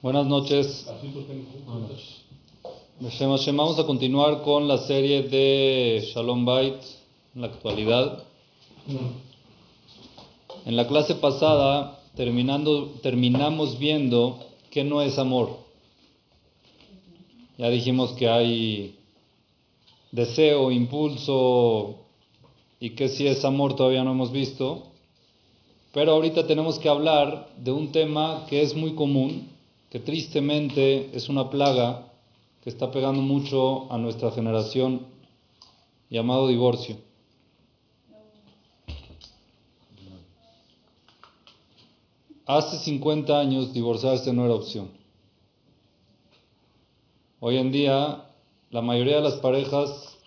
Buenas noches. Vamos a continuar con la serie de Shalom Bait en la actualidad. En la clase pasada terminando, terminamos viendo que no es amor. Ya dijimos que hay deseo, impulso y que si es amor todavía no hemos visto. Pero ahorita tenemos que hablar de un tema que es muy común, que tristemente es una plaga que está pegando mucho a nuestra generación, llamado divorcio. Hace 50 años divorciarse no era opción. Hoy en día la mayoría de las parejas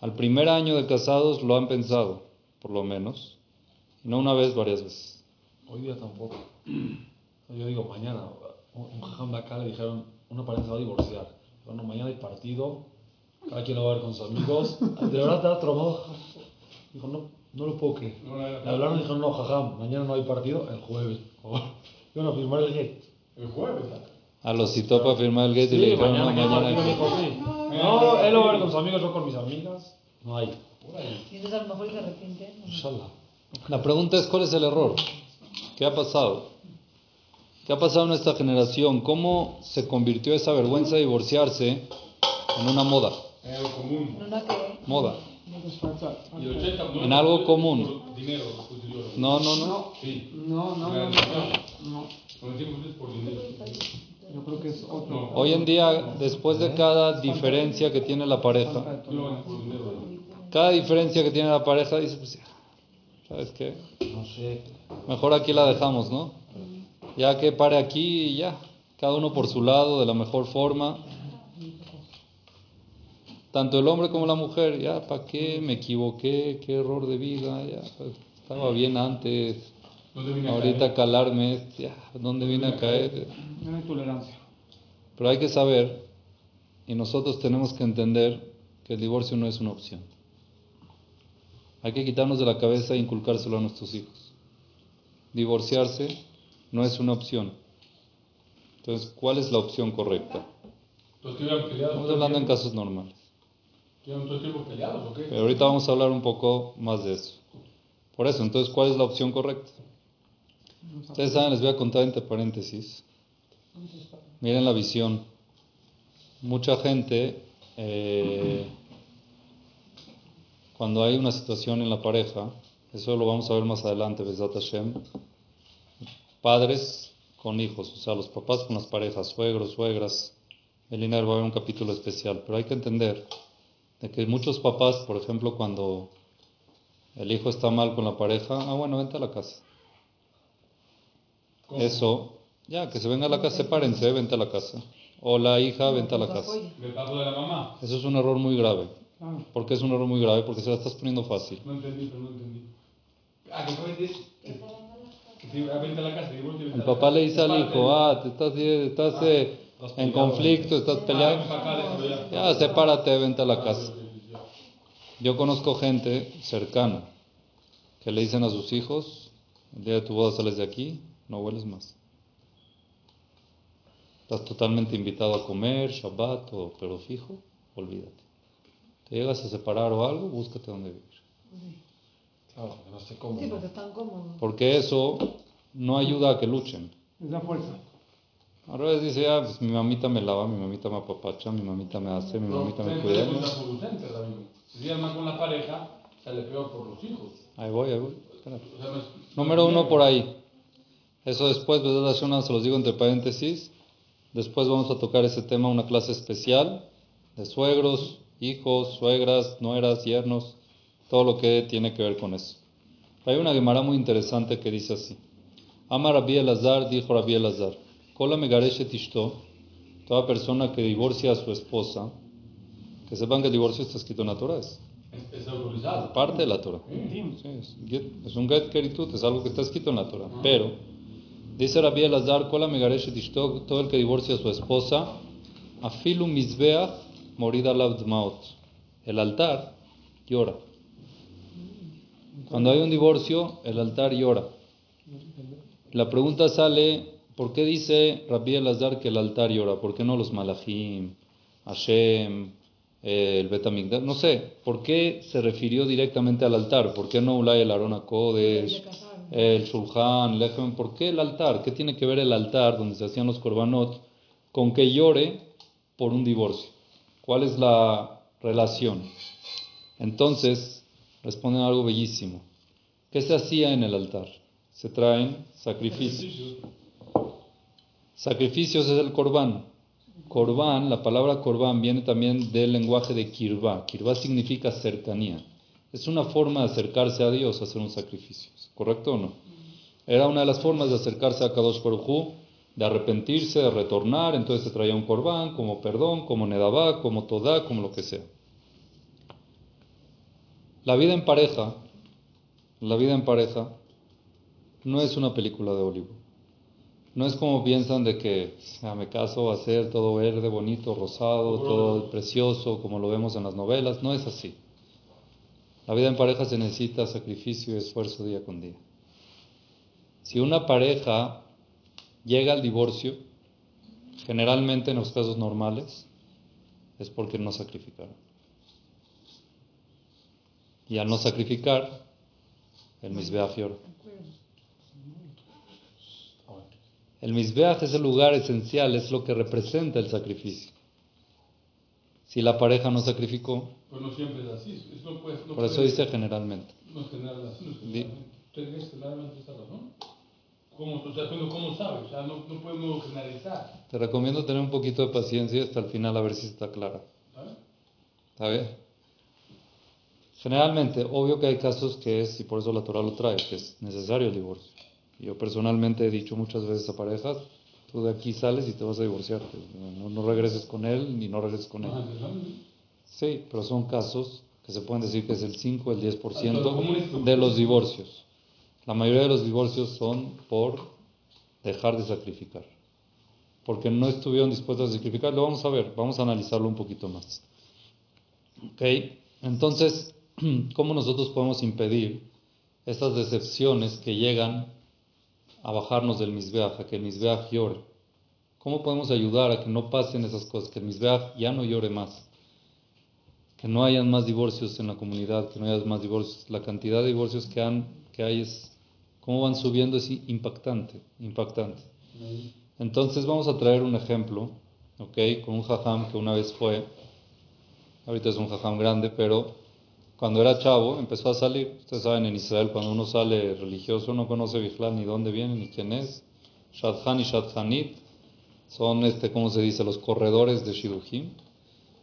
al primer año de casados lo han pensado, por lo menos. No una vez, varias veces. Hoy día tampoco. Yo digo, mañana, un jajam de acá le dijeron, una pareja se va a divorciar. Bueno, mañana hay partido, cada quien lo va a ver con sus amigos. De verdad te da trabajo. Dijo, no, no lo puedo creer. Le hablaron y dijeron, no, jajam, mañana no hay partido, el jueves. Iban a firmar el gate. El jueves. A los citó para firmar el gate y le Sí, dijeron, mañana no, mañana dijo, sí. No, él lo va a ver con sus amigos, yo con mis amigas. No hay. Y entonces a lo mejor se arrepiente. ¿no? Inshallah. La pregunta es, ¿cuál es el error? ¿Qué ha pasado? ¿Qué ha pasado en esta generación? ¿Cómo se convirtió esa vergüenza de divorciarse en una moda? En algo común. Moda. Y 80 no, En algo común. No, no, no. No, no, no. Yo creo que es otro. Hoy en día, después de cada diferencia que tiene la pareja, cada diferencia que tiene la pareja, dice, pues, ¿sabes qué? No sé. Mejor aquí la dejamos, ¿no? Ya que pare aquí y ya, cada uno por su lado, de la mejor forma. Tanto el hombre como la mujer, ya, ¿para qué? Me equivoqué, qué error de vida, ya, estaba bien antes, ¿Dónde vine a ahorita calarme, ya, ¿dónde vine a caer? No hay tolerancia. Pero hay que saber, y nosotros tenemos que entender, que el divorcio no es una opción. Hay que quitarnos de la cabeza e inculcárselo a nuestros hijos. Divorciarse no es una opción. Entonces, ¿cuál es la opción correcta? Peleado. Estamos hablando en casos normales. ¿Que iban todo el tiempo peleados o qué? Pero ahorita vamos a hablar un poco más de eso. Por eso, entonces, ¿cuál es la opción correcta? Ustedes saben, les voy a contar entre paréntesis. Miren la visión. Mucha gente, eh, cuando hay una situación en la pareja, eso lo vamos a ver más adelante, Besat Hashem, padres con hijos, o sea, los papás con las parejas, suegros, suegras. El INER va a haber un capítulo especial, pero hay que entender de que muchos papás, por ejemplo, cuando el hijo está mal con la pareja, ah, bueno, vente a la casa. ¿Cómo? Eso, ya, que se venga a la casa, sepárense, vente a la casa. O la hija, vente a la casa. Del de la mamá. Eso es un error muy grave. ¿Por qué es un error muy grave? Porque se la estás poniendo fácil. No entendí, pero no entendí. Ah, que vente a la casa. El papá casa. le dice al hijo, ah, te estás, estás eh, Estás en conflicto, estás Ah, déjalo ya. Sepárate, vente a la casa. Ya. Yo conozco gente cercana que le dicen a sus hijos, el día de tu boda sales de aquí, no vuelves más. Estás totalmente invitado a comer, Shabbat, o- pero fijo, olvídate. Te llegas a separar o algo, búscate dónde vivir. Claro, que no sé cómo. Sí, porque están cómodos. Porque eso no ayuda a que luchen. es la fuerza. A veces dice, ah, pues mi mamita me lava, mi mamita me apapacha, mi mamita me hace, mi mamita me cuida. Si sigues mal con la pareja, sale peor por los hijos. Ahí voy, ahí voy. Número uno por ahí. Eso después, Besat Hashem, se los digo entre paréntesis. Después vamos a tocar ese tema, una clase especial de suegros, hijos, suegras, nueras, yernos, todo lo que tiene que ver con eso. Hay una Gemara muy interesante que dice así. Ama Rabbi Elazar, dijo Rabbi Elazar, Kola megareshet ishto, toda persona que divorcia a su esposa, que sepan que el divorcio está escrito en la Torah, es es, autorizado. parte de la Torah. Sí, es, es un get keritut, es algo que está escrito en la Torah. Pero, dice Rabbi Elazar, Kola megareshet ishto, todo el que divorcia a su esposa, afilu mizbeach morida lavdmaot. El altar llora. Cuando hay un divorcio, el altar llora. La pregunta sale, ¿por qué dice Rabbi Elazar que el altar llora? ¿Por qué no los malachim, Hashem, el Betamigdash? No sé, ¿por qué se refirió directamente al altar? ¿Por qué no Ulay el Arona Kodesh, el Shulchan, el Echem? ¿Por qué el altar? ¿Qué tiene que ver el altar donde se hacían los korbanot con que llore por un divorcio? ¿Cuál es la relación? Entonces, responden algo bellísimo. ¿Qué se hacía en el altar? Se traen sacrificios. Sacrificios es el corbán. Corbán, la palabra corbán viene también del lenguaje de kirvá. Kirvá significa cercanía. Es una forma de acercarse a Dios, hacer un sacrificio. ¿Correcto o no? Era una de las formas de acercarse a Kadosh Baruj de arrepentirse, de retornar. Entonces se traía un corbán como perdón, como nedabá, como todá, como lo que sea. La vida en pareja, la vida en pareja, no es una película de Hollywood. No es como piensan de que ya me caso va a ser todo verde, bonito, rosado, todo precioso, como lo vemos en las novelas. No es así. La vida en pareja se necesita sacrificio y esfuerzo día con día. Si una pareja llega al divorcio, generalmente en los casos normales, es porque no sacrificaron. Y al no sacrificar, el misbeach llora. El misbeach es el lugar esencial, es lo que representa el sacrificio. Si la pareja no sacrificó, Pues no siempre es así. Es- no puede- no por eso puede- dice generalmente. No es general así. No es general. Usted dice generalmente esta razón. ¿Cómo, o sea, ¿cómo sabe? O sea, no, no podemos generalizar. Te recomiendo tener un poquito de paciencia hasta el final a ver si está clara. ¿sabes? ¿Está bien? Generalmente, obvio que hay casos que es, y por eso la Torah lo trae, que es necesario el divorcio. Yo personalmente he dicho muchas veces a parejas, tú de aquí sales y te vas a divorciar. No, no regreses con él ni no regreses con él. Sí, pero son casos que se pueden decir que es el 5, el 10% Pero común- de los divorcios. La mayoría de los divorcios son por dejar de sacrificar. Porque no estuvieron dispuestos a sacrificar. Lo vamos a ver, vamos a analizarlo un poquito más. ¿Ok? Entonces, ¿cómo nosotros podemos impedir esas decepciones que llegan a bajarnos del misbeaj, a que el misbeaj llore? ¿Cómo podemos ayudar a que no pasen esas cosas, que el misbeaj ya no llore más? que no hayan más divorcios en la comunidad, que no haya más divorcios. La cantidad de divorcios que, han, que hay es, cómo van subiendo es impactante, impactante. Entonces vamos a traer un ejemplo, ¿ok? Con un jajam que una vez fue, ahorita es un jajam grande, pero cuando era chavo empezó a salir. Ustedes saben, en Israel cuando uno sale religioso no conoce Biflal ni dónde viene ni quién es. Shadchan y Shadchanit son, este, ¿cómo se dice? Los corredores de Shidujim.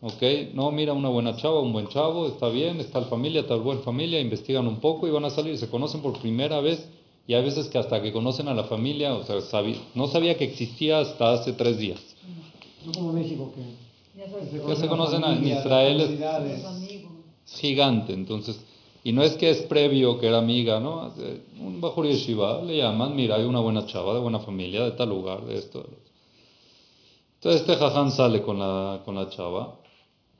¿Ok? No, mira, una buena chava, un buen chavo, está bien, está la familia, está buena familia, investigan un poco y van a salir, se conocen por primera vez y hay veces que hasta que conocen a la familia, o sea, no sabía que existía hasta hace tres días. No como México, que Ya sabes, Ya se conocen en Israel, es- gigante, entonces, y no es que es previo que era amiga, ¿no? Un Bajur Yeshiva le llaman, mira, hay una buena chava, de buena familia, de tal lugar, de esto. Entonces este sale con la, con la chava,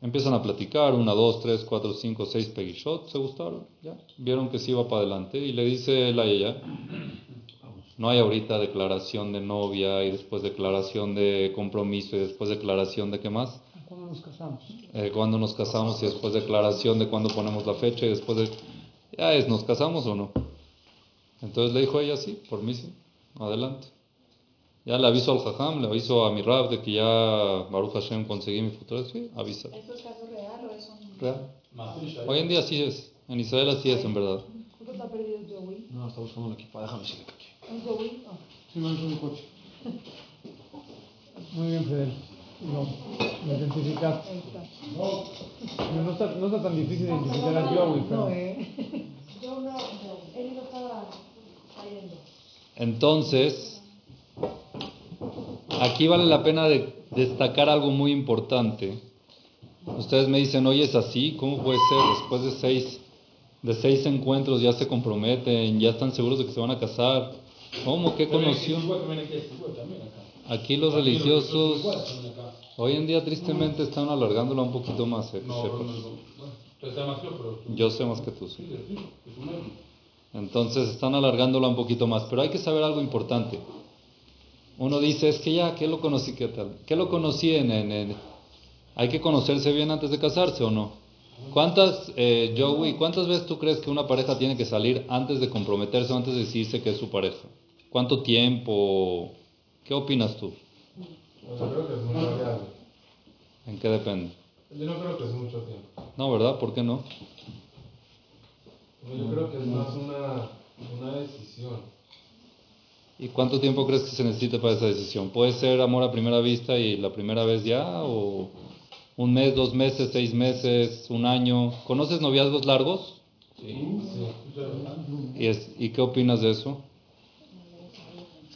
empiezan a platicar, una, dos, tres, cuatro, cinco, seis peguichot, se gustaron, ya, vieron que sí iba para adelante, y le dice él a ella, no hay ahorita declaración de novia, y después declaración de compromiso, y después declaración de qué más, ¿Cuándo nos casamos? eh, cuándo nos casamos y después declaración de cuándo ponemos la fecha y después de... Ya es, ¿nos casamos o no? Entonces le dijo ella, sí, por mí sí, adelante. Ya le aviso al Jajam, le aviso a mi Rab de que ya Baruch Hashem conseguí mi futuro, sí, avisa. ¿Esto es caso real o es un.? Real. Hoy en día sí es, en Israel así es en verdad. Que está perdido Joey. No, está buscando la equipa, déjame decirle que aquí. ¿Es Joey? Sí, es un coche. Muy bien, Fidel. No, lo identificaste. Pero No está, no está tan difícil identificar a Joey, pero... No, ¿eh? Yo no, él no estaba cayendo. Entonces, aquí vale la pena de destacar algo muy importante. Ustedes me dicen, oye, es así, ¿cómo puede ser? Después de seis, de seis encuentros ya se comprometen, ya están seguros de que se van a casar. ¿Cómo? ¿Qué conoció? También aquí, los religiosos hoy en día tristemente están alargándola un poquito más. eh, que sepas. yo, sé más que tú. sí. Entonces están alargándola un poquito más. Pero hay que saber algo importante. uno dice, es que ya, ¿qué lo conocí? ¿Qué tal? ¿Qué lo conocí en, en- en- ¿Hay que conocerse bien antes de casarse o no? ¿Cuántas, eh, Joey, cuántas veces tú crees que una pareja tiene que salir antes de comprometerse o antes de decirse que es su pareja? ¿Cuánto tiempo? ¿Qué opinas tú? Pues yo creo que es muy variable. ¿En qué depende? Yo no creo que es mucho tiempo. No, ¿verdad? ¿Por qué no? Yo creo que es más una, una decisión. ¿Y cuánto tiempo crees que se necesita para esa decisión? ¿Puede ser amor a primera vista y la primera vez ya? ¿O un mes, dos meses, seis meses, un año? ¿Conoces noviazgos largos? Sí. ¿Y, es- ¿y qué opinas de eso?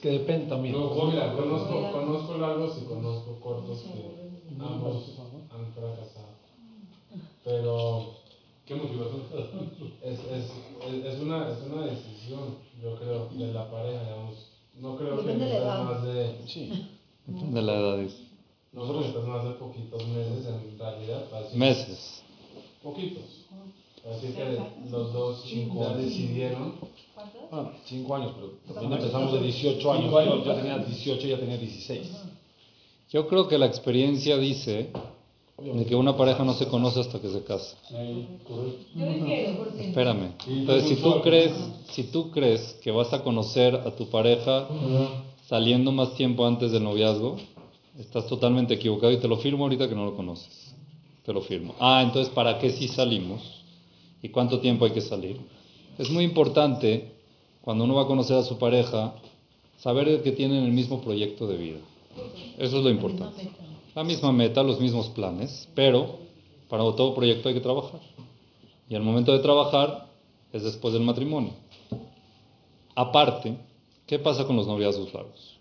Es que depende también. No, mira, conozco, conozco largos y conozco cortos que ambos han fracasado. Pero ¿Qué motivación? es, es, es, es una, es una decisión, yo creo, de la pareja, digamos. No creo que Depende necesitas más de, Sí. Depende de la edad. dice. no creo que necesitas más de poquitos meses en realidad. Decir- Meses. Poquitos. Decir que los dos ya decidieron. Ah, cinco años, pero también empezamos de 18 años. Yo, yo tenía 18, ya tenía 16. Yo creo que la experiencia dice de que una pareja no se conoce hasta que se casa. Espérame. Entonces, si tú crees, si tú crees que vas a conocer a tu pareja saliendo más tiempo antes del noviazgo, estás totalmente equivocado y te lo firmo ahorita que no lo conoces. Te lo firmo. Ah, entonces, ¿para qué si salimos? ¿Y cuánto tiempo hay que salir? Es muy importante cuando uno va a conocer a su pareja saber que tienen el mismo proyecto de vida. Eso es lo importante. La misma meta, los mismos planes, pero para todo proyecto hay que trabajar. Y el momento de trabajar es después del matrimonio. Aparte, ¿qué pasa con los noviazgos largos?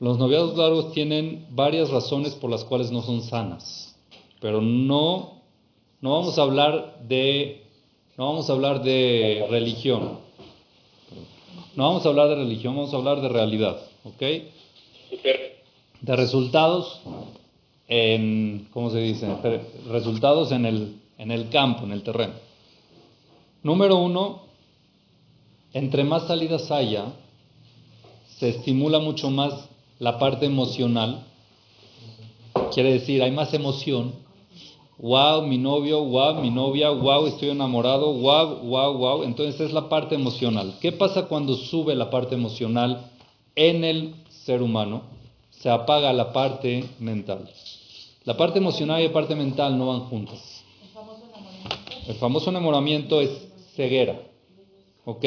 Los noviazgos largos tienen varias razones por las cuales no son sanas, pero no, no vamos a hablar de, no vamos a hablar de religión. No vamos a hablar de religión, vamos a hablar de realidad, ¿ok? De resultados en, ¿cómo se dice? Re- Resultados en el, en el campo, en el terreno. Número uno, entre más salidas haya, se estimula mucho más la parte emocional. Quiere decir, hay más emoción. Wow, mi novio, wow, mi novia, wow, estoy enamorado, wow, wow, wow. Entonces es la parte emocional. ¿Qué pasa cuando sube la parte emocional en el ser humano? Se apaga la parte mental. La parte emocional y la parte mental no van juntas. El famoso enamoramiento es ceguera. ¿Ok?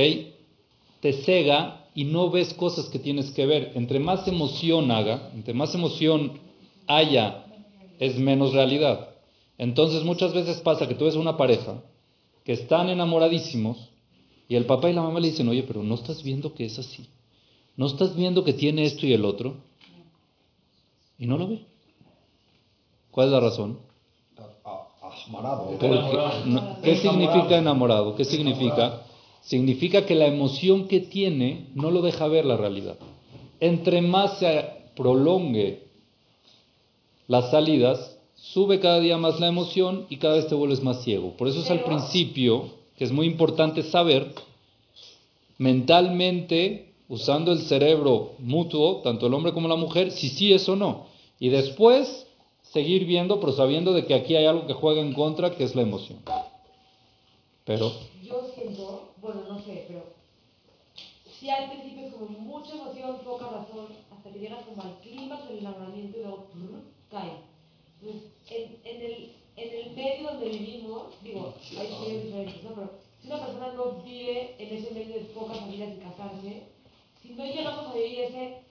Te cega y no ves cosas que tienes que ver. Entre más emoción haga, entre más emoción haya, es menos realidad. Entonces muchas veces pasa que tú ves una pareja que están enamoradísimos y el papá y la mamá le dicen, oye, pero no estás viendo que es así. No estás viendo que tiene esto y el otro. Y no lo ve. ¿Cuál es la razón? Amarado. Porque- no, ¿Qué significa enamorado? ¿Qué significa? Significa que la emoción que tiene no lo deja ver la realidad. Entre más se prolongue las salidas, sube cada día más la emoción y cada vez te vuelves más ciego. Por eso es al principio que es muy importante saber mentalmente, usando el cerebro mutuo, tanto el hombre como la mujer, si sí es o no. Y después seguir viendo, pero sabiendo de que aquí hay algo que juega en contra, que es la emoción. Pero, Yo siento, bueno, no sé, pero si al principio es como mucha emoción, poca razón, hasta que llegas como al clímax del enamoramiento y luego cae. En, en, el, en el medio donde vivimos, digo, hay medios diferentes, ¿no? Pero si una persona no vive en ese medio de pocas familias y casarse, si no llegamos a vivir ese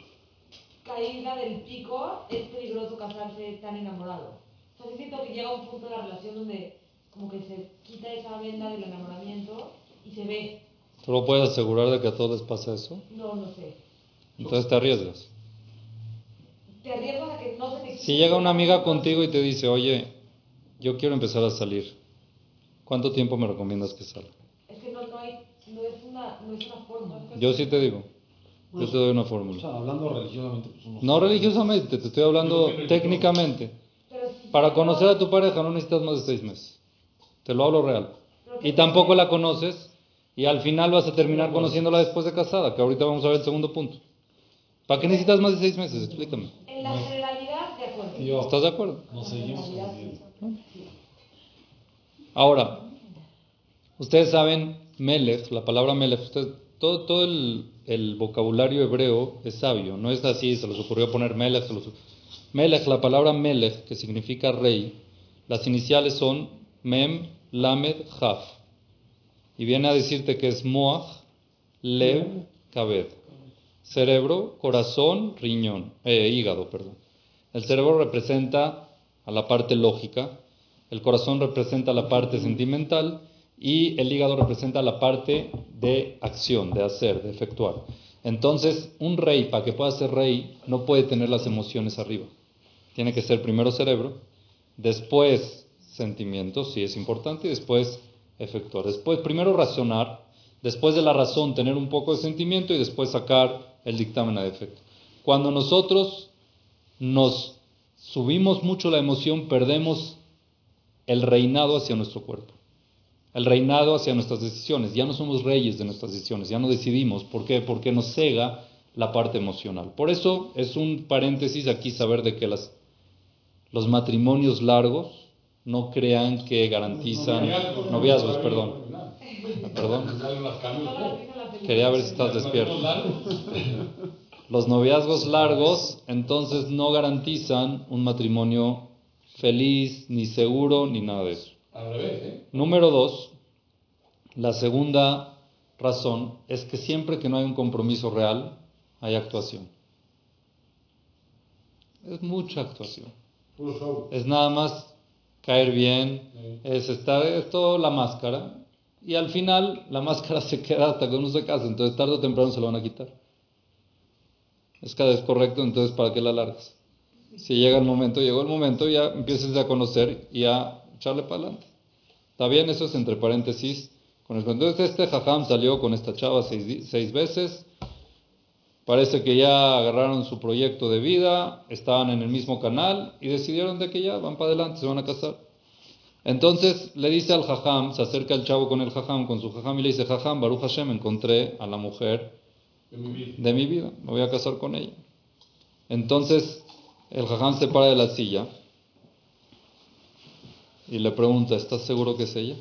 caída del pico, es peligroso casarse tan enamorado. O sea, sí siento que llega un punto de la relación donde como que se quita esa venda del enamoramiento y se ve. ¿tú lo puedes asegurar de que a todos les pasa eso? No, no sé. Entonces te arriesgas. Te arriesgas a que no se te Si llega una amiga contigo y te dice, oye, yo quiero empezar a salir, ¿cuánto tiempo me recomiendas que salga? Es que no, no, hay, no, es una, no es una forma. Yo sí te digo, yo te doy una O fórmula. sea, hablando religiosamente, pues No religiosamente, te estoy hablando técnicamente. Si Para conocer a tu pareja no necesitas más de seis meses. Te lo hablo real. Y tampoco la conoces y al final vas a terminar conociéndola después de casada, que ahorita vamos a ver el segundo punto. ¿Para qué necesitas más de seis meses? Explícame. En la generalidad, de acuerdo. ¿Estás de acuerdo? nos seguimos conociendo. Ahora, ustedes saben, Melech, la palabra Melech, ustedes, todo, todo el, el vocabulario hebreo es sabio, no es así, se les ocurrió poner Melech. se los- Melech, la palabra Melech, que significa rey, las iniciales son Mem, Lamed, Jaf. Y viene a decirte que es Moach, Lev, Kabed. Cerebro, corazón, riñón, eh, hígado, perdón. El cerebro representa a la parte lógica, el corazón representa la parte sentimental y el hígado representa la parte de acción, de hacer, de efectuar. Entonces, un rey, para que pueda ser rey, no puede tener las emociones arriba. Tiene que ser primero cerebro, después sentimientos, sí es importante, y después efectuar. Después, primero razonar, después de la razón tener un poco de sentimiento y después sacar el dictamen a efecto. Cuando nosotros nos subimos mucho la emoción, perdemos el reinado hacia nuestro cuerpo, el reinado hacia nuestras decisiones. Ya no somos reyes de nuestras decisiones, ya no decidimos. ¿Por qué? Porque nos cega la parte emocional. Por eso es un paréntesis aquí saber de que las, los matrimonios largos no crean que garantizan Noviazgos, noviazgos, ¿no? perdón. Perdón. Quería ver si estás despierto. Los noviazgos largos entonces no garantizan un matrimonio feliz, ni seguro, ni nada de eso. Al revés, ¿eh? Número dos, la segunda razón es que siempre que no hay un compromiso real, hay actuación. Es mucha actuación. Es nada más caer bien, es estar, es todo la máscara. Y al final la máscara se queda hasta que uno se casa, entonces tarde o temprano se lo van a quitar. Es cada vez correcto, entonces ¿para qué la largas? Si llega el momento, llegó el momento, ya empieces a conocer y a echarle para adelante. Está bien, eso es entre paréntesis. Entonces este jajam salió con esta chava seis, seis veces. Parece que ya agarraron su proyecto de vida, estaban en el mismo canal y decidieron de que ya van para adelante, se van a casar. Entonces le dice al jajam, se acerca el chavo con el jajam, con su jajam y le dice, jajam, Baruch Hashem, encontré a la mujer De mi vida. de mi vida, me voy a casar con ella. Entonces el jajam se para de la silla y le pregunta, ¿estás seguro que es ella?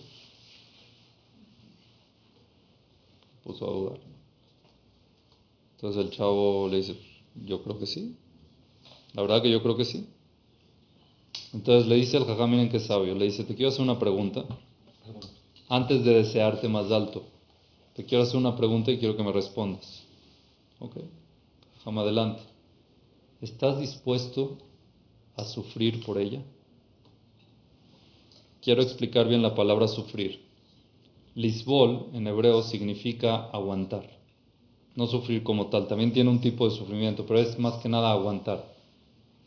Puso a dudar. Entonces el chavo le dice, yo creo que sí. La verdad que yo creo que sí. Entonces le dice al jajam, miren qué sabio, le dice, te quiero hacer una pregunta antes de desearte más alto. Te quiero hacer una pregunta y quiero que me respondas. Ok. Jajam, adelante. ¿Estás dispuesto a sufrir por ella? Quiero explicar bien la palabra sufrir. Lisbol en hebreo significa aguantar. No sufrir como tal, también tiene un tipo de sufrimiento, pero es más que nada aguantar.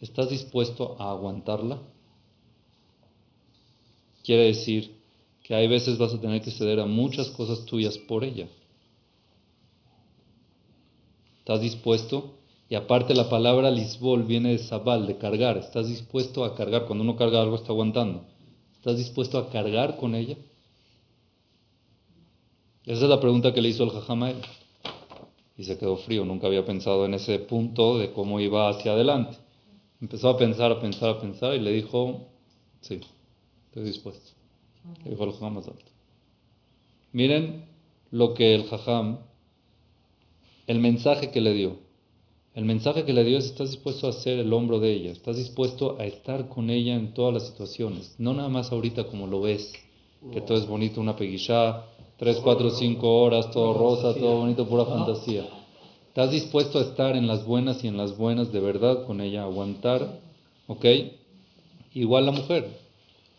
¿Estás dispuesto a aguantarla? Quiere decir que hay veces vas a tener que ceder a muchas cosas tuyas por ella. ¿Estás dispuesto? Y aparte la palabra lisbol viene de sabal, de cargar. ¿Estás dispuesto a cargar? Cuando uno carga algo está aguantando. ¿Estás dispuesto a cargar con ella? Esa es la pregunta que le hizo el jajam a él. Y se quedó frío, nunca había pensado en ese punto de cómo iba hacia adelante. Empezó a pensar, a pensar, a pensar y le dijo, sí, estoy dispuesto. Le dijo el jajam. Miren lo que el jajam, el mensaje que le dio. El mensaje que le dio es, estás dispuesto a ser el hombro de ella, estás dispuesto a estar con ella en todas las situaciones, no nada más ahorita como lo ves, que todo es bonito, una peguillá, tres, cuatro, cinco horas, todo rosa, todo bonito, pura fantasía. Estás dispuesto a estar en las buenas y en las buenas de verdad con ella, aguantar, ¿ok? Igual la mujer,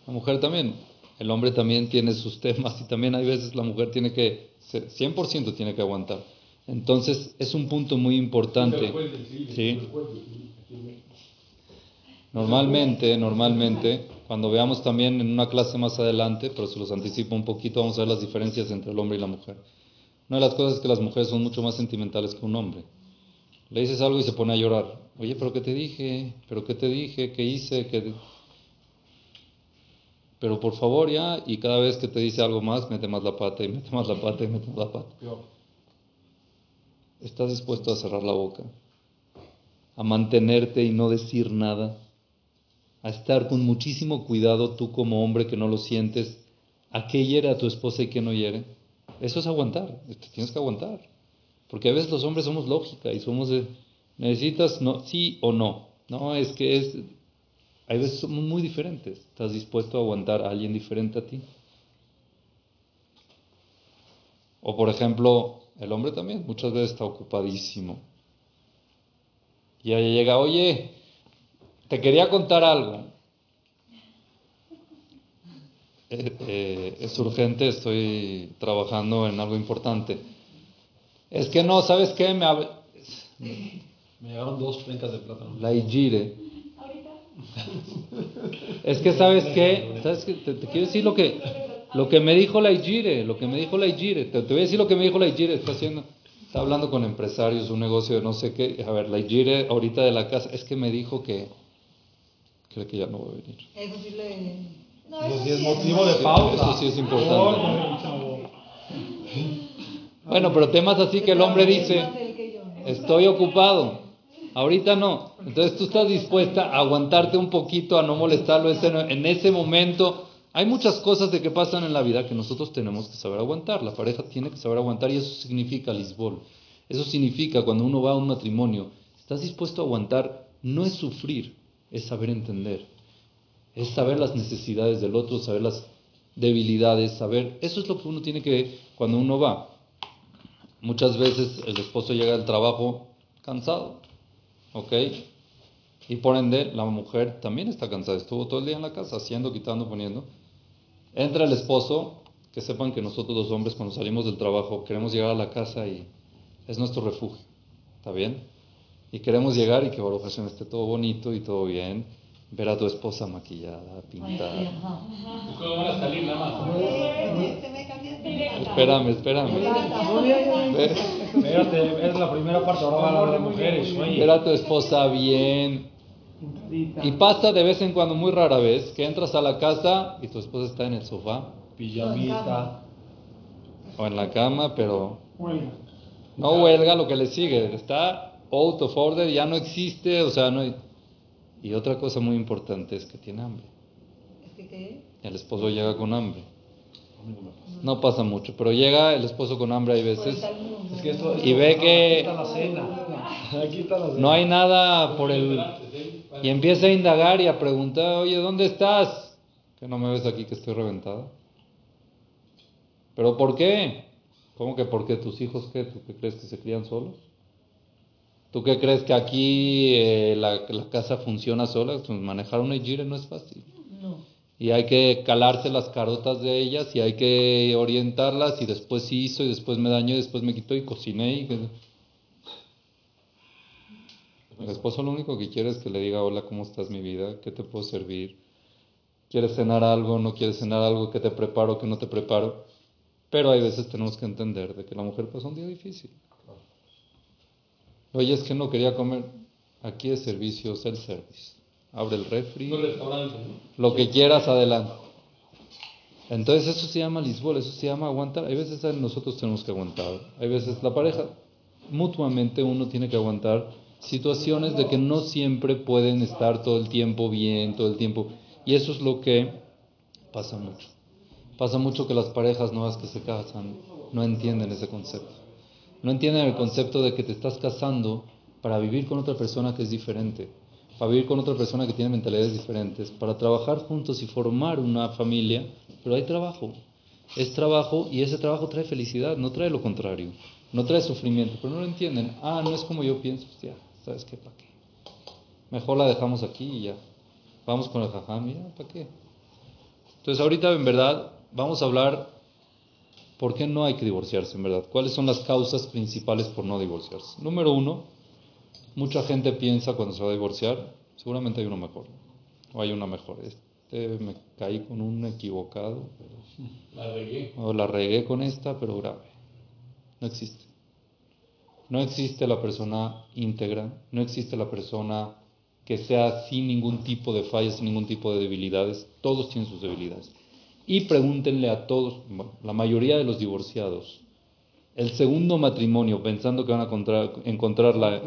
la mujer también, el hombre también tiene sus temas y también hay veces la mujer tiene que, 100% tiene que aguantar. Entonces es un punto muy importante. Sí. Normalmente, normalmente, cuando veamos también en una clase más adelante, pero se los anticipo un poquito, vamos a ver las diferencias entre el hombre y la mujer. Una de las cosas es que las mujeres son mucho más sentimentales que un hombre. Le dices algo y se pone a llorar. Oye, pero ¿qué te dije? ¿Pero qué te dije? ¿Qué hice? ¿Qué... Pero por favor ya, y cada vez que te dice algo más, mete más la pata y mete más la pata y mete más la pata. ¿Estás dispuesto a cerrar la boca? a mantenerte y no decir nada, a estar con muchísimo cuidado tú como hombre que no lo sientes, a qué hiere a tu esposa y qué no hiere. Eso es aguantar, tienes que aguantar. Porque a veces los hombres somos lógica y somos de, necesitas no, sí o no. No, es que es, hay veces somos muy diferentes. ¿Estás dispuesto a aguantar a alguien diferente a ti? O por ejemplo, el hombre también muchas veces está ocupadísimo. Y ahí llega, oye, te quería contar algo. Eh, eh, es urgente, estoy trabajando en algo importante. Es que no, ¿sabes qué? Me, Me llegaron dos pencas de plátano. la Igire. Es que, ¿sabes qué? ¿Sabes qué? Te, te quiero decir lo que, lo que me dijo la Igire, lo que me dijo la Igire. Te, te voy a decir lo que me dijo la Igire. Está haciendo, está hablando con empresarios, un negocio de no sé qué. A ver, la Igire ahorita de la casa, es que me dijo que cree que ya no va a venir. Eso sí le. No, Eso eso sí es motivo de pausa. Eso sí es importante. Oh. Bueno, pero temas así que el hombre dice, estoy ocupado, ahorita no. Entonces tú estás dispuesta a aguantarte un poquito, a no molestarlo en ese momento. Hay muchas cosas de que pasan en la vida que nosotros tenemos que saber aguantar. La pareja tiene que saber aguantar y eso significa Lisbol. Eso significa cuando uno va a un matrimonio, estás dispuesto a aguantar, no es sufrir, es saber entender. Es saber las necesidades del otro, saber las debilidades, saber... Eso es lo que uno tiene que, cuando uno va. Muchas veces el esposo llega del trabajo cansado, ¿ok? Y por ende la mujer también está cansada, estuvo todo el día en la casa haciendo, quitando, poniendo. Entra el esposo, que sepan que nosotros los hombres cuando salimos del trabajo queremos llegar a la casa y es nuestro refugio, ¿está bien? Y queremos llegar y que Baruch Hashem esté todo bonito y todo bien, ver a tu esposa maquillada, pintada. ajá. ¿Y cómo van a salir nada más? Espérame, espérame. Espérate, es la primera parte, ahora va a hablar de mujeres. Oye, Ver a tu esposa bien. Y pasa de vez en cuando, muy rara vez, que entras a la casa y tu esposa está en el sofá pijamita. o en la cama, pero no huelga lo que le sigue. Está out of order, ya no existe, o sea, no hay... Y otra cosa muy importante es que tiene hambre. ¿Es que qué? El esposo llega con hambre. No pasa mucho, pero llega el esposo con hambre hay veces. Es que esto, Y ve que- Aquí está la cena. Aquí está la cena. No hay nada por el... Y empieza a indagar y a preguntar, oye, ¿dónde estás? Que no me ves aquí que estoy reventada. ¿Pero por qué? ¿Cómo que por qué? ¿Tus hijos qué? ¿Tú qué crees que se crían solos? ¿Tú qué crees que aquí eh, la, la casa funciona sola? Pues manejar una gire no es fácil. Y hay que calarse las carotas de ellas y hay que orientarlas y después sí hizo y después me dañó y después me quitó y cociné y... El esposo lo único que quiere es que le diga, hola, ¿cómo estás mi vida? ¿Qué te puedo servir? ¿Quieres cenar algo? ¿No quieres cenar algo? ¿Qué te preparo? ¿Qué no te preparo? Pero hay veces tenemos que entender de que la mujer pasa un día difícil. Oye, es que no quería comer. Aquí es servicio, self-service. Abre el refri. Lo que quieras, adelante. Entonces eso se llama lisboa, eso se llama aguantar. Hay veces nosotros tenemos que aguantar. Hay veces la pareja, mutuamente uno tiene que aguantar situaciones de que no siempre pueden estar todo el tiempo bien, todo el tiempo. Y eso es lo que pasa mucho. Pasa mucho que las parejas nuevas que se casan no entienden ese concepto. No entienden el concepto de que te estás casando para vivir con otra persona que es diferente, para vivir con otra persona que tiene mentalidades diferentes, para trabajar juntos y formar una familia, pero hay trabajo. Es trabajo y ese trabajo trae felicidad, no trae lo contrario, no trae sufrimiento, pero no lo entienden. Ah, no es como yo pienso, ya, ¿sabes qué? ¿Para qué? Mejor la dejamos aquí y ya. Vamos con el jajam, ya, ¿para qué? Entonces ahorita en verdad vamos a hablar por qué no hay que divorciarse, en verdad. ¿Cuáles son las causas principales por no divorciarse? Número uno, mucha gente piensa cuando se va a divorciar, seguramente hay uno mejor, o hay una mejor. Este me caí con un equivocado, pero- La regué. o la regué con esta, pero grave. No existe. No existe la persona íntegra, no existe la persona que sea sin ningún tipo de fallas, sin ningún tipo de debilidades. Todos tienen sus debilidades. Y pregúntenle a todos, bueno, la mayoría de los divorciados, el segundo matrimonio, pensando que van a encontrar, encontrar la...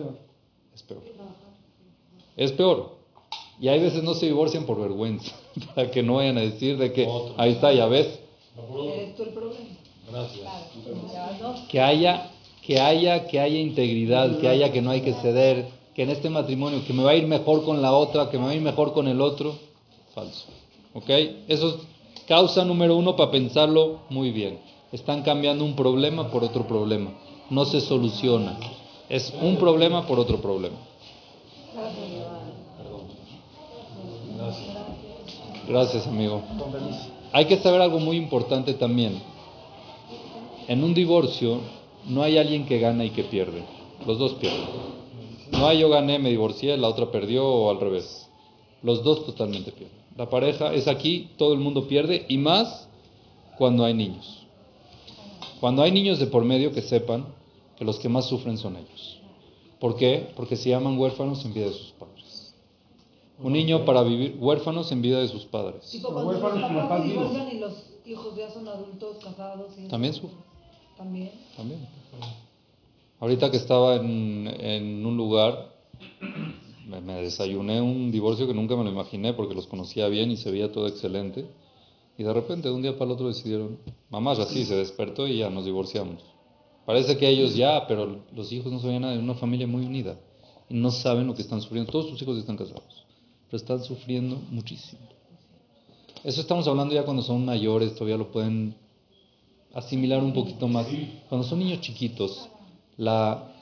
Es peor. Es peor. Y hay veces no se divorcian por vergüenza, para que no vayan a decir de que Otro. ahí está, ya ves, Eres tú el problema. Gracias. Que haya, que haya, que haya integridad, que haya que no hay que ceder, que en este matrimonio, que me va a ir mejor con la otra, que me va a ir mejor con el otro, falso. ¿Ok? Eso es causa número uno para pensarlo muy bien. Están cambiando un problema por otro problema. No se soluciona. Es un problema por otro problema. Gracias, amigo. Hay que saber algo muy importante también. En un divorcio no hay alguien que gana y que pierde. Los dos pierden. No hay yo gané, me divorcié, la otra perdió o al revés. Los dos totalmente pierden. La pareja es aquí, todo el mundo pierde y más cuando hay niños. Cuando hay niños de por medio que sepan que los que más sufren son ellos. ¿Por qué? Porque se llaman huérfanos en vida de sus padres. Un niño para vivir huérfanos en vida de sus padres. Tipo, cuando los papás divorcian y los hijos ya son adultos, casados. Y. También sufren. También. También. Ahorita que estaba en, en un lugar, me, me desayuné un divorcio que nunca me lo imaginé porque los conocía bien y se veía todo excelente. Y de repente, de un día para el otro decidieron, mamá, así, se despertó y ya nos divorciamos. Parece que ellos ya, pero los hijos no sabían nada, de una familia muy unida. Y no saben lo que están sufriendo. Todos sus hijos están casados, pero están sufriendo muchísimo. Eso estamos hablando ya cuando son mayores, todavía lo pueden asimilar un poquito más. Cuando son niños chiquitos, la,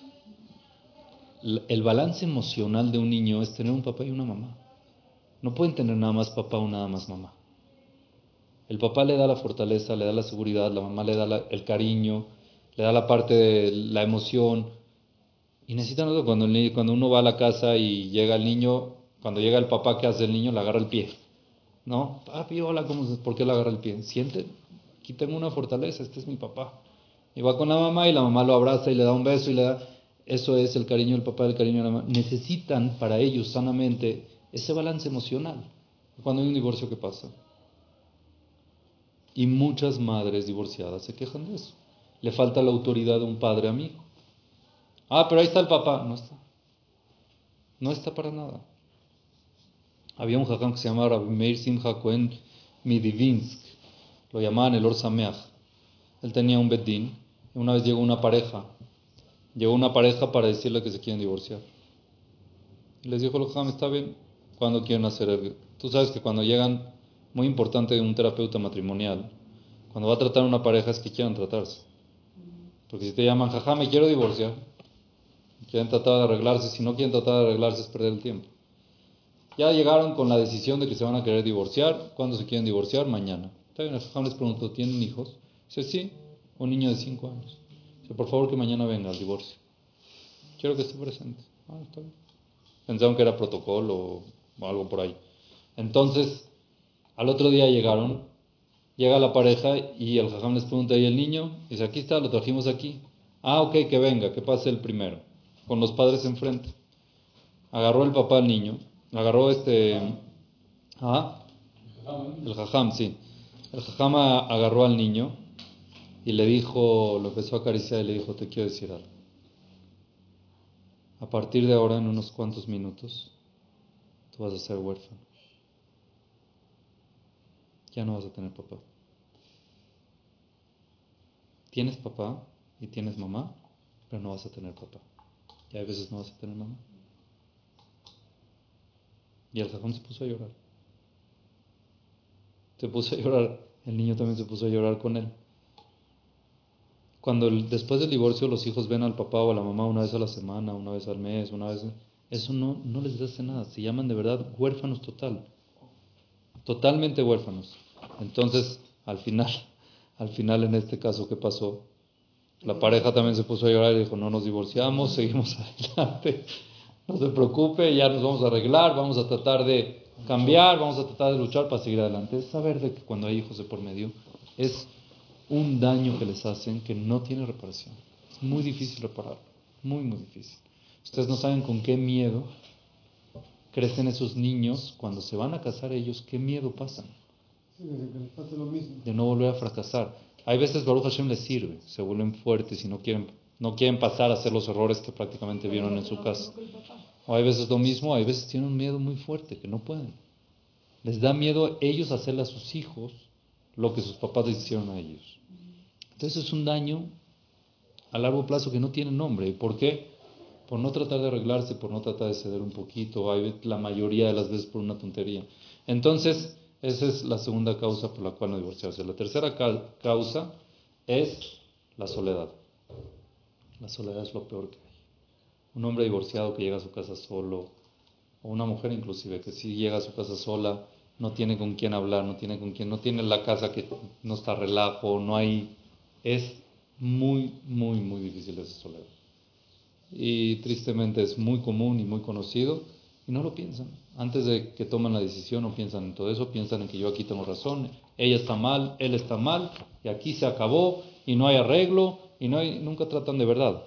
la- el balance emocional de un niño es tener un papá y una mamá. No pueden tener nada más papá o nada más mamá. El papá le da la fortaleza, le da la seguridad, la mamá le da la- el cariño, le da la parte de la emoción. Y necesitan otro. Cuando, cuando uno va a la casa y llega el niño, cuando llega el papá, ¿qué hace el niño? Le agarra el pie. ¿No? Papi, hola, ¿cómo? ¿Por qué le agarra el pie? Siente, aquí tengo una fortaleza, este es mi papá. Y va con la mamá y la mamá lo abraza y le da un beso y le da... Eso es el cariño del papá, el cariño de la mamá. Necesitan para ellos sanamente ese balance emocional. Cuando hay un divorcio, ¿qué pasa? Y muchas madres divorciadas se quejan de eso. Le falta la autoridad de un padre amigo. Ah, pero ahí está el papá. No está. No está para nada. Había un jajam que se llamaba Meir Simcha Cohen Midivinsk. Lo llamaban el Or Sameach. Él tenía un bedín. Una vez llegó una pareja. Llegó una pareja para decirle que se quieren divorciar. Y les dijo el jajam, está bien. ¿Cuándo quieren hacer el... Tú sabes que cuando llegan, muy importante de un terapeuta matrimonial, cuando va a tratar a una pareja es que quieran tratarse. Porque si te llaman, jaja, me quiero divorciar, quieren tratar de arreglarse, si no quieren tratar de arreglarse es perder el tiempo. Ya llegaron con la decisión de que se van a querer divorciar. ¿Cuándo se quieren divorciar? Mañana. Está bien, el les preguntó, ¿tienen hijos? Dice, sí, un niño de 5 años. Dice, por favor que mañana venga al divorcio. Quiero que esté presente. Ah, está bien. Pensaron que era protocolo o algo por ahí. Entonces, al otro día llegaron, llega la pareja y el jajam les pregunta, ¿y el niño? Dice, aquí está, lo trajimos aquí. Ah, ok, que venga, que pase el primero, con los padres enfrente. Agarró el papá al niño, agarró este... Ah, el jajam, sí. El jajam agarró al niño y le dijo, lo empezó a acariciar y le dijo, te quiero decir algo. A partir de ahora, en unos cuantos minutos, tú vas a ser huérfano. Ya no vas a tener papá. Tienes papá y tienes mamá, pero no vas a tener papá. Y hay veces no vas a tener mamá. Y el jajón se puso a llorar. Se puso a llorar. El niño también se puso a llorar con él. Cuando después del divorcio los hijos ven al papá o a la mamá una vez a la semana, una vez al mes, una vez... Eso no, no les hace nada. Se llaman de verdad huérfanos total. Totalmente huérfanos. Entonces, al final, al final en este caso, ¿qué pasó? La pareja también se puso a llorar y dijo, no nos divorciamos, seguimos adelante. No se preocupe, ya nos vamos a arreglar, vamos a tratar de cambiar, vamos a tratar de luchar para seguir adelante. Es saber de que cuando hay hijos de por medio es un daño que les hacen que no tiene reparación. Es muy difícil repararlo, muy, muy difícil. Ustedes no saben con qué miedo crecen esos niños cuando se van a casar ellos, qué miedo pasan Sí, desde que les pase lo mismo. de no volver a fracasar. Hay veces Baruch Hashem les sirve, se vuelven fuertes y no quieren, no quieren pasar a hacer los errores que prácticamente vieron en su casa. O hay veces lo mismo, hay veces tienen un miedo muy fuerte que no pueden. Les da miedo ellos hacerle a sus hijos lo que sus papás les hicieron a ellos. Entonces es un daño a largo plazo que no tiene nombre. ¿Y por qué? Por no tratar de arreglarse, por no tratar de ceder un poquito, hay la mayoría de las veces por una tontería. Entonces, esa es la segunda causa por la cual no divorciarse. La tercera causa es la soledad. La soledad es lo peor que hay. Un hombre divorciado que llega a su casa solo, o una mujer inclusive que si llega a su casa sola, no tiene con quién hablar, no tiene con quién, no tiene la casa que no está relajo, no hay, es muy, muy, muy difícil esa soledad. Y tristemente es muy común y muy conocido y no lo piensan. Antes de que tomen la decisión no piensan en todo eso, piensan en que yo aquí tengo razón, ella está mal, él está mal y aquí se acabó y no hay arreglo y no hay, nunca tratan de verdad.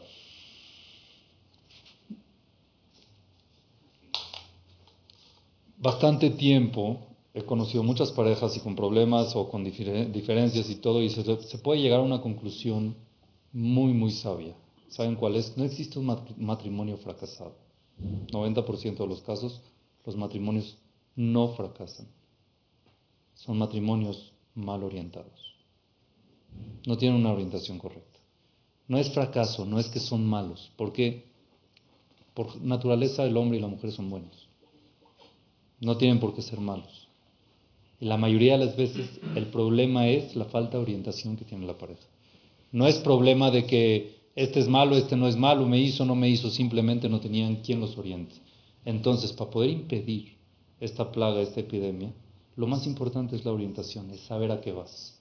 Bastante tiempo he conocido muchas parejas y con problemas o con diferencias y todo, y se, puede llegar a una conclusión muy, muy sabia. ¿Saben cuál es? No existe un matrimonio fracasado. 90% de los casos, los matrimonios no fracasan. Son matrimonios mal orientados. No tienen una orientación correcta. No es fracaso, no es que son malos, porque por naturaleza el hombre y la mujer son buenos. No tienen por qué ser malos la mayoría de las veces el problema es la falta de orientación que tiene la pareja. No es problema de que este es malo, este no es malo, me hizo, no me hizo, simplemente no tenían quien los oriente. Entonces, para poder impedir esta plaga, esta epidemia, lo más importante es la orientación, es saber a qué vas.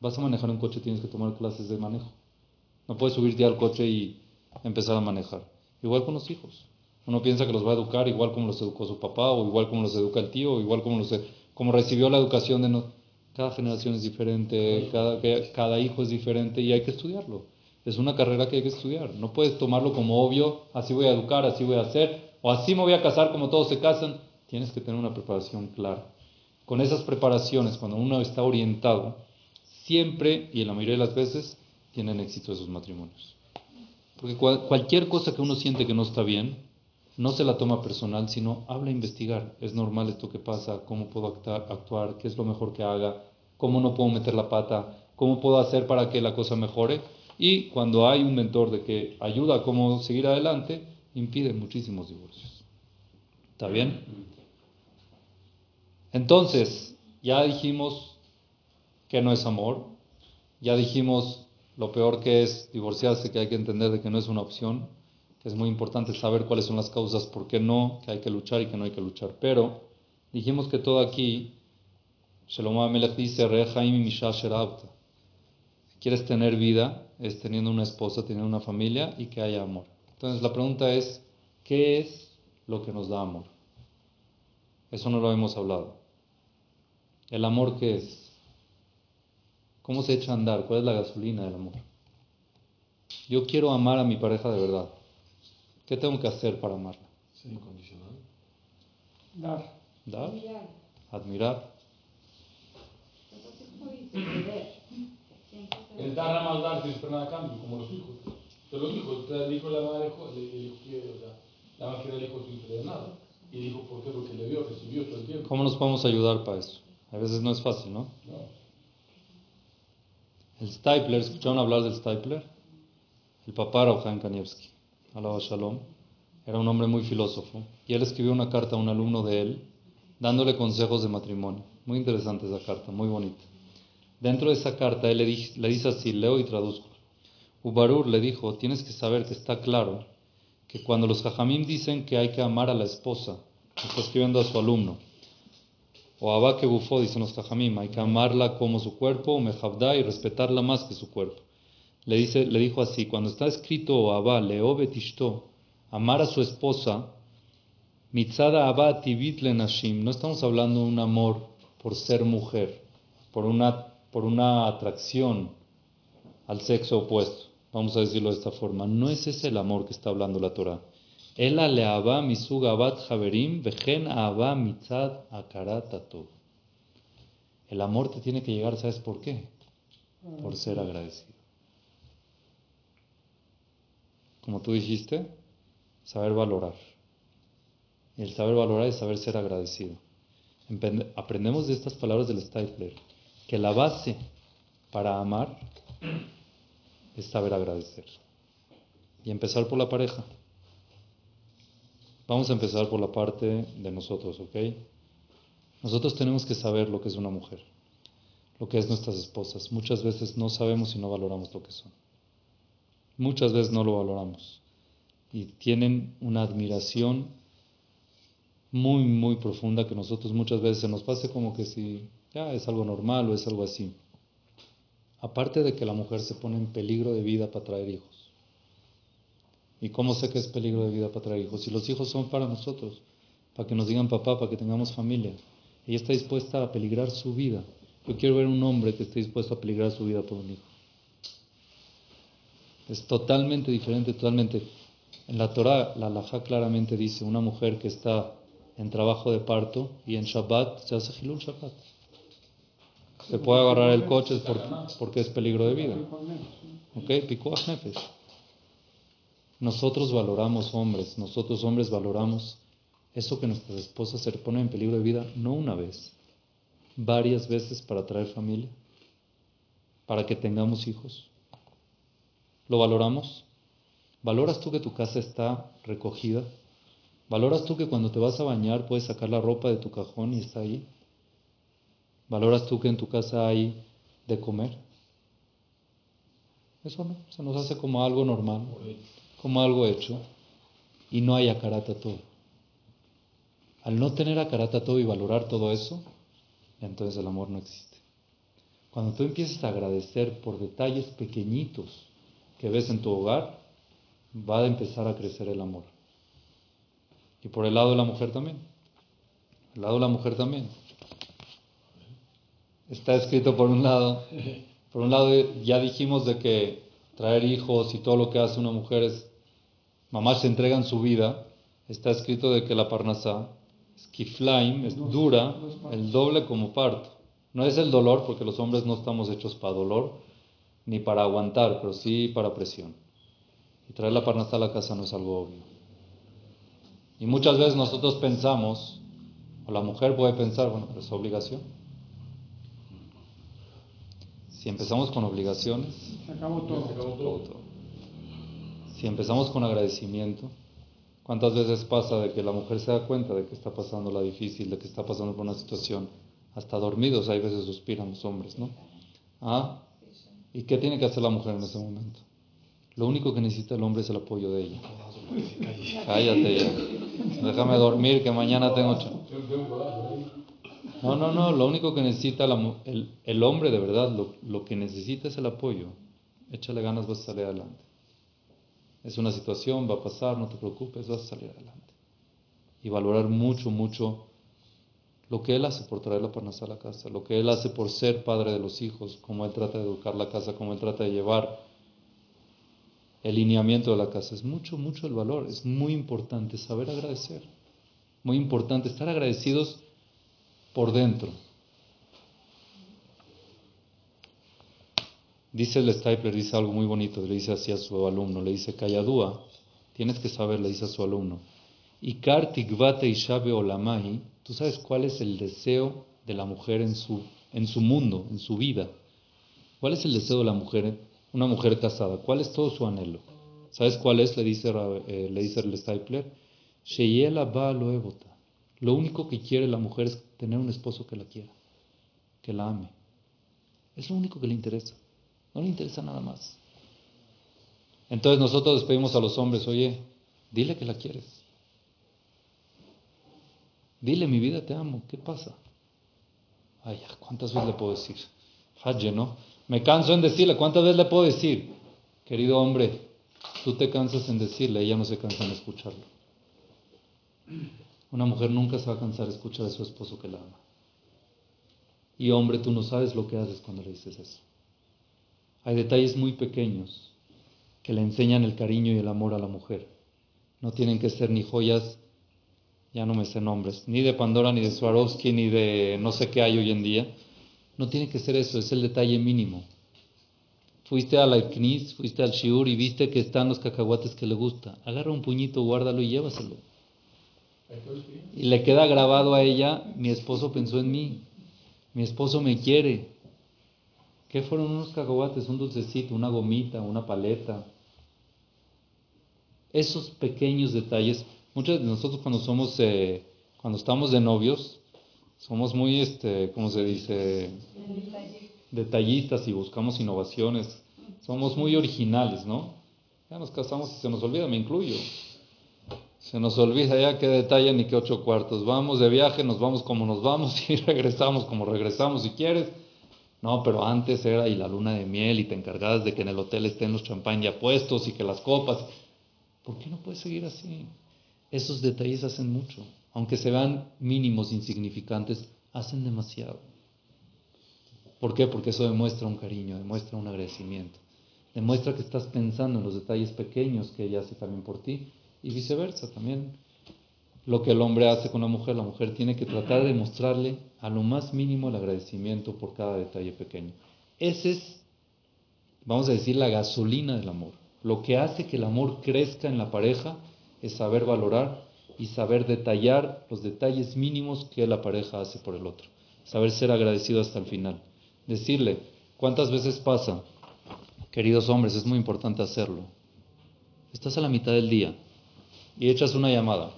Vas a manejar un coche, tienes que tomar clases de manejo. No puedes subirte al coche y empezar a manejar. Igual con los hijos. Uno piensa que los va a educar igual como los educó su papá, o igual como los educa el tío, o igual como los como recibió la educación de no, cada generación es diferente, cada, cada hijo es diferente y hay que estudiarlo. Es una carrera que hay que estudiar. No puedes tomarlo como obvio, así voy a educar, así voy a hacer, o así me voy a casar como todos se casan. Tienes que tener una preparación clara. Con esas preparaciones, cuando uno está orientado, siempre y en la mayoría de las veces tienen éxito esos matrimonios. Porque cualquier cosa que uno siente que no está bien, no se la toma personal, sino habla a investigar. Es normal esto que pasa, cómo puedo actuar, actuar, qué es lo mejor que haga, cómo no puedo meter la pata, cómo puedo hacer para que la cosa mejore. Y cuando hay un mentor de que ayuda a cómo seguir adelante, impide muchísimos divorcios. ¿Está bien? Entonces, ya dijimos que no es amor, ya dijimos lo peor que es divorciarse, que hay que entender de que no es una opción, es muy importante saber cuáles son las causas, por qué no, que hay que luchar y que no hay que luchar. Pero dijimos que todo aquí, Shalom Amelech dice, y Si quieres tener vida, es teniendo una esposa, teniendo una familia y que haya amor. Entonces la pregunta es, ¿qué es lo que nos da amor? Eso no lo hemos hablado. ¿El amor qué es? ¿Cómo se echa a andar? ¿Cuál es la gasolina del amor? Yo quiero amar a mi pareja de verdad. ¿Qué tengo que hacer para amarla? Ser incondicional. Dar. Dar. Admirar. El dar a más dar sin esperar nada a cambio, como los hijos. Pero los hijos, el hijo la madre, el hijo quiere, o sea, la madre hijo sin pedir nada. Y dijo, ¿por qué? Porque le dio, recibió todo el tiempo. ¿Cómo nos podemos ayudar para eso? A veces no es fácil, ¿no? No. El Stipler, ¿escucharon hablar del Stipler? El papá era Oján Kanievski. Alaba Shalom, era un hombre muy filósofo, y él escribió una carta a un alumno de él, dándole consejos de matrimonio. Muy interesante esa carta, muy bonita. Dentro de esa carta él le, dice así, leo y traduzco. Ubarur le dijo, tienes que saber que está claro que cuando los jajamim dicen que hay que amar a la esposa, está escribiendo a su alumno, o Abba que bufó, dicen los jajamim, hay que amarla como su cuerpo, o mejabda y respetarla más que su cuerpo le, dice, le dijo así, cuando está escrito Abba, Leobe amar a su esposa, Mitzada Abba Tibit Nashim, no estamos hablando de un amor por ser mujer, por una, por una atracción al sexo opuesto, vamos a decirlo de esta forma, no es ese el amor que está hablando la Torah. Ela leaba misug abat vejen aba mitzad. El amor te tiene que llegar, ¿sabes por qué? Por ser agradecido. como tú dijiste, saber valorar. Y el saber valorar es saber ser agradecido. Aprendemos de estas palabras del Stifler que la base para amar es saber agradecer. Y empezar por la pareja. Vamos a empezar por la parte de nosotros, ¿ok? Nosotros tenemos que saber lo que es una mujer, lo que es nuestras esposas. Muchas veces no sabemos y no valoramos lo que son. Muchas veces no lo valoramos. Y tienen una admiración muy, muy profunda que nosotros muchas veces se nos pase como que si es algo normal o es algo así. Aparte de que la mujer se pone en peligro de vida para traer hijos. ¿Y cómo sé que es peligro de vida para traer hijos? Si los hijos son para nosotros, para que nos digan papá, para que tengamos familia. Ella está dispuesta a peligrar su vida. Yo quiero ver un hombre que esté dispuesto a peligrar su vida por un hijo. Es totalmente diferente, totalmente. En la Torah, la halajá claramente dice, una mujer que está en trabajo de parto y en Shabbat se hace Hilul Shabbat. Se puede agarrar el coche porque es peligro de vida. ¿Ok? Nosotros valoramos hombres, nosotros hombres valoramos eso que nuestras esposas se ponen en peligro de vida no una vez, varias veces para traer familia, para que tengamos hijos. ¿Lo valoramos? ¿Valoras tú que tu casa está recogida? ¿Valoras tú que cuando te vas a bañar puedes sacar la ropa de tu cajón y está ahí? ¿Valoras tú que en tu casa hay de comer? Eso no, se nos hace como algo normal, como algo hecho, y no hay acarata todo. Al no tener acarata todo y valorar todo eso, entonces el amor no existe. Cuando tú empiezas a agradecer por detalles pequeñitos que ves en tu hogar, va a empezar a crecer el amor. Y por el lado de la mujer también. El lado de la mujer también. Está escrito por un lado, por un lado ya dijimos de que traer hijos y todo lo que hace una mujer es, mamás se entregan su vida. Está escrito de que la parnasá es kiflaim, es dura, el doble como parto. No es el dolor, porque los hombres no estamos hechos para dolor, ni para aguantar, pero sí para presión. Y traer la parnasá a la casa no es algo obvio. Y muchas veces nosotros pensamos, o la mujer puede pensar, bueno, pero es obligación. Si empezamos con obligaciones, se acabó todo. Si empezamos con agradecimiento, ¿cuántas veces pasa de que la mujer se da cuenta de que está pasando la difícil, de que está pasando por una situación? Hasta dormidos hay veces suspiran los hombres, ¿no? ¿Ah? ¿Y qué tiene que hacer la mujer en ese momento? Lo único que necesita el hombre es el apoyo de ella. Cállate ya. Déjame dormir que mañana tengo... No, no, no. Lo único que necesita el, hombre de verdad, lo, que necesita es el apoyo. Échale ganas, vas a salir adelante. Es una situación, va a pasar, no te preocupes, vas a salir adelante. Y valorar mucho, mucho lo que él hace por traer la parnasa a la casa, lo que él hace por ser padre de los hijos, cómo él trata de educar la casa, cómo él trata de llevar el lineamiento de la casa. Es mucho, mucho el valor. Es muy importante saber agradecer. Muy importante estar agradecidos por dentro. Dice el Stapler, dice algo muy bonito, le dice así a su alumno, le dice, Calladúa, tienes que saber, le dice a su alumno, y y Shabe Olamahi, tú sabes cuál es el deseo de la mujer en su, en su mundo, en su vida. ¿Cuál es el deseo de la mujer una mujer casada, ¿cuál es todo su anhelo? ¿Sabes cuál es? Le dice, eh, le dice el Stapler. Lo único que quiere la mujer es tener un esposo que la quiera, que la ame. Es lo único que le interesa. No le interesa nada más. Entonces nosotros despedimos a los hombres, oye, dile que la quieres. Dile, mi vida, te amo. ¿Qué pasa? Ay, ¿cuántas veces le puedo decir? Hadje, ¿no? Me canso en decirle, ¿cuántas veces le puedo decir? Querido hombre, tú te cansas en decirle, ella no se cansa en escucharlo. Una mujer nunca se va a cansar de escuchar a su esposo que la ama. Y hombre, tú no sabes lo que haces cuando le dices eso. Hay detalles muy pequeños que le enseñan el cariño y el amor a la mujer. No tienen que ser ni joyas, ya no me sé nombres, ni de Pandora, ni de Swarovski, ni de no sé qué hay hoy en día no tiene que ser eso, es el detalle mínimo. Fuiste a la CNIS, fuiste al Shiur y viste que están los cacahuates que le gusta. Agarra un puñito, guárdalo y llévaselo. Y le queda grabado a ella, mi esposo pensó en mí, mi esposo me quiere. ¿Qué fueron unos cacahuates? Un dulcecito, una gomita, una paleta. Esos pequeños detalles, muchos de nosotros cuando somos, eh, cuando estamos de novios, somos muy, este, ¿cómo se dice? Detallistas y buscamos innovaciones. Somos muy originales, ¿no? Ya nos casamos y se nos olvida, me incluyo. Se nos olvida ya qué detalle ni qué ocho cuartos. Vamos de viaje, nos vamos como nos vamos y regresamos como regresamos si quieres. No, pero antes era y la luna de miel y te encargabas de que en el hotel estén los champán ya puestos y que las copas. ¿Por qué no puedes seguir así? Esos detalles hacen mucho. Aunque se vean mínimos, insignificantes, hacen demasiado. ¿Por qué? Porque eso demuestra un cariño, demuestra un agradecimiento. Demuestra que estás pensando en los detalles pequeños que ella hace también por ti y viceversa también. Lo que el hombre hace con la mujer, la mujer tiene que tratar de mostrarle a lo más mínimo el agradecimiento por cada detalle pequeño. Ese es, vamos a decir, la gasolina del amor. Lo que hace que el amor crezca en la pareja es saber valorar y saber detallar los detalles mínimos que la pareja hace por el otro. Saber ser agradecido hasta el final. Decirle, ¿cuántas veces pasa? Queridos hombres, es muy importante hacerlo. Estás a la mitad del día y echas una llamada.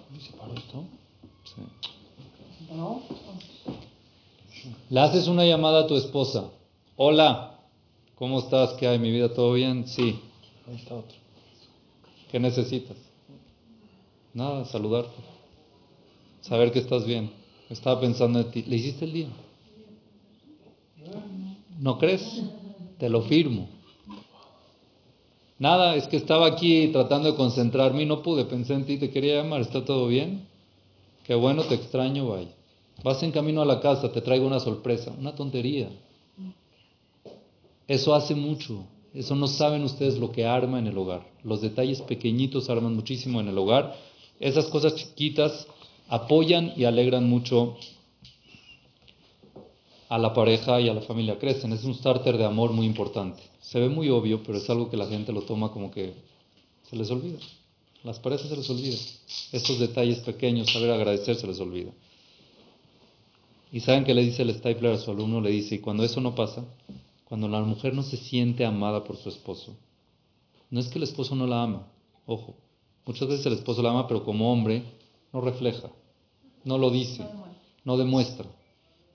esto? Le haces una llamada a tu esposa. Hola, ¿cómo estás? ¿Qué hay? ¿Mi vida todo bien? Sí. Ahí está otro. ¿Qué necesitas? Nada, saludarte. Saber que estás bien. Estaba pensando en ti. ¿Le hiciste el día? ¿No crees? Te lo firmo. Nada, es que estaba aquí tratando de concentrarme y no pude. Pensé en ti, te quería llamar. ¿Está todo bien? Qué bueno, te extraño, vaya. Vas en camino a la casa, te traigo una sorpresa. Una tontería. Eso hace mucho. Eso no saben ustedes lo que arma en el hogar. Los detalles pequeñitos arman muchísimo en el hogar. Esas cosas chiquitas apoyan y alegran mucho a la pareja y a la familia. Crecen. Es un starter de amor muy importante. Se ve muy obvio, pero es algo que la gente lo toma como que se les olvida. Las parejas se les olvida. Estos detalles pequeños, saber agradecer, se les olvida. Y saben que le dice el Stapler a su alumno, le dice, y cuando eso no pasa, cuando la mujer no se siente amada por su esposo, no es que el esposo no la ama, ojo, muchas veces el esposo la ama, pero como hombre no refleja, no lo dice, no demuestra.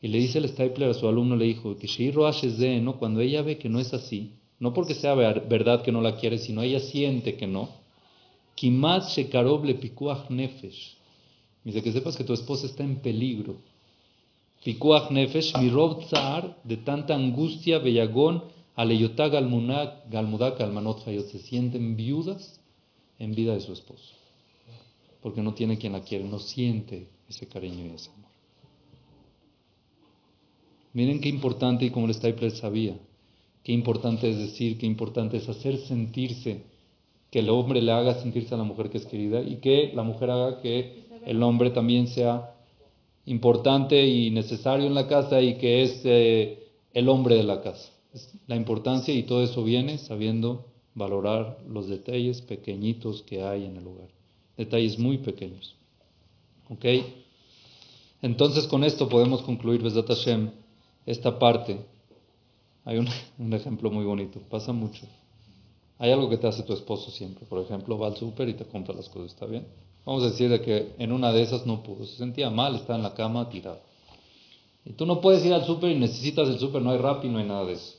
Y le dice el Stapler a su alumno, le dijo, que ¿no? cuando ella ve que no es así, no porque sea verdad que no la quiere, sino ella siente que no. Kimat shekarob le pikuach nefesh. Dice que sepas que tu esposa está en peligro. Pikuach nefesh, rob tsar, de tanta angustia, bellagón, aleyotá galmudak almanot hayot. Se sienten viudas en vida de su esposo. Porque no tiene quien la quiere, no siente ese cariño y ese amor. Miren qué importante, y como el Stapler sabía, Qué importante es decir, qué importante es hacer sentirse, que el hombre le haga sentirse a la mujer que es querida y que la mujer haga que el hombre también sea importante y necesario en la casa y que es eh, el hombre de la casa. la importancia y todo eso viene sabiendo valorar los detalles pequeñitos que hay en el hogar. Detalles muy pequeños. ¿Ok? Entonces con esto podemos concluir, Besat Hashem, esta parte hay un, ejemplo muy bonito, pasa mucho. Hay algo que te hace tu esposo siempre. Por ejemplo, va al súper y te compra las cosas, ¿está bien? Vamos a decir de que en una de esas no pudo, se sentía mal, está en la cama tirado. Y tú no puedes ir al súper y necesitas el súper, no hay rap y no hay nada de eso.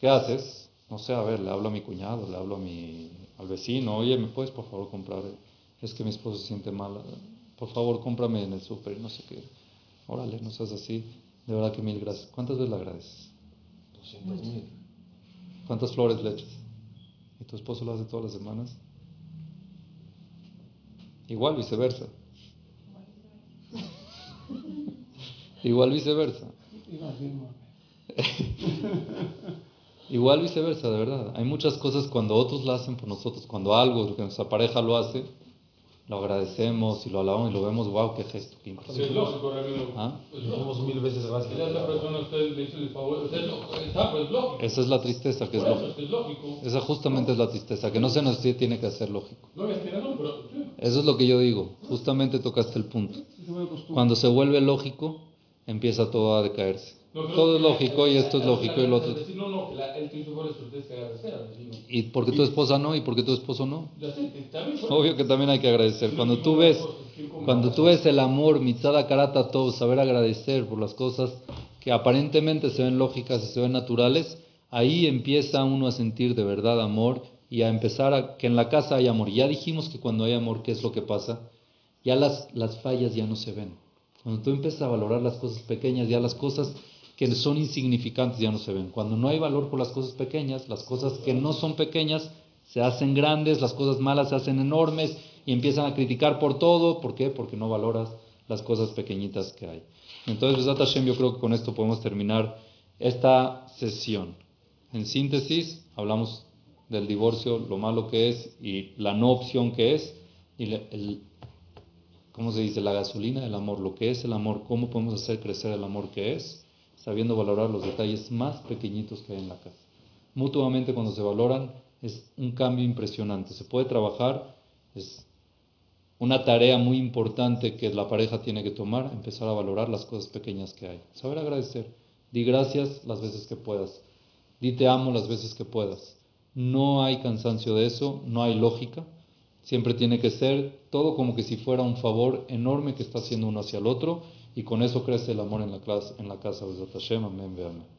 ¿Qué haces? No sé, a ver, le hablo a mi cuñado, le hablo a mi, al vecino, oye, ¿me puedes por favor comprar? Es que mi esposo se siente mal, por favor cómprame en el súper, no sé qué. Órale, no seas así. De verdad que mil gracias. ¿Cuántas veces le agradeces? ¿Cuántas flores le echas? ¿Y tu esposo lo hace todas las semanas? Igual viceversa. Igual viceversa. Igual viceversa, de verdad. Hay muchas cosas cuando otros lo hacen por nosotros, cuando algo que nuestra pareja lo hace, lo agradecemos y lo alabamos y lo vemos, wow, qué gesto, qué impresión. es lógico, ¿Ah? Somos mil veces gracias. Esa persona usted le hizo el favor, usted está, pues lógico. Esa es la tristeza, que es, lógico. es lógico. Esa justamente es la tristeza, que no se nos tiene que hacer lógico. No, es que no, pero Eso es lo que yo digo. Justamente tocaste el punto. Cuando se vuelve lógico, empieza todo a decaerse. No, Todo es lógico y esto es lógico y lo otro. Decir, no, la- el. Y porque tu esposa no y porque tu esposo no. Obvio que también hay que agradecer. Cuando tú ves, cuando tú ves el amor, mitzada karata todo, saber agradecer por las cosas que aparentemente se ven lógicas y se ven naturales, ahí empieza uno a sentir de verdad amor y a empezar a que en la casa hay amor. Ya dijimos que cuando hay amor, ¿qué es lo que pasa? Ya las, las fallas ya no se ven. Cuando tú empiezas a valorar las cosas pequeñas, ya las cosas que son insignificantes ya no se ven. Cuando no hay valor por las cosas pequeñas, las cosas que no son pequeñas se hacen grandes, las cosas malas se hacen enormes y empiezan a criticar por todo. ¿Por qué? Porque no valoras las cosas pequeñitas que hay. Entonces, Besat Hashem, yo creo que con esto podemos terminar esta sesión. En síntesis, hablamos del divorcio, lo malo que es y la no opción que es, y el, ¿cómo se dice? La gasolina del amor, lo que es el amor, cómo podemos hacer crecer el amor que es, sabiendo valorar los detalles más pequeñitos que hay en la casa. Mutuamente cuando se valoran es un cambio impresionante. Se puede trabajar, es una tarea muy importante que la pareja tiene que tomar, empezar a valorar las cosas pequeñas que hay. Saber agradecer. Di gracias las veces que puedas. Di te amo las veces que puedas. No hay cansancio de eso, no hay lógica. Siempre tiene que ser todo como que si fuera un favor enorme que está haciendo uno hacia el otro y con eso crece el amor en la, clase, en la casa de Hashem. Amén, ve amén.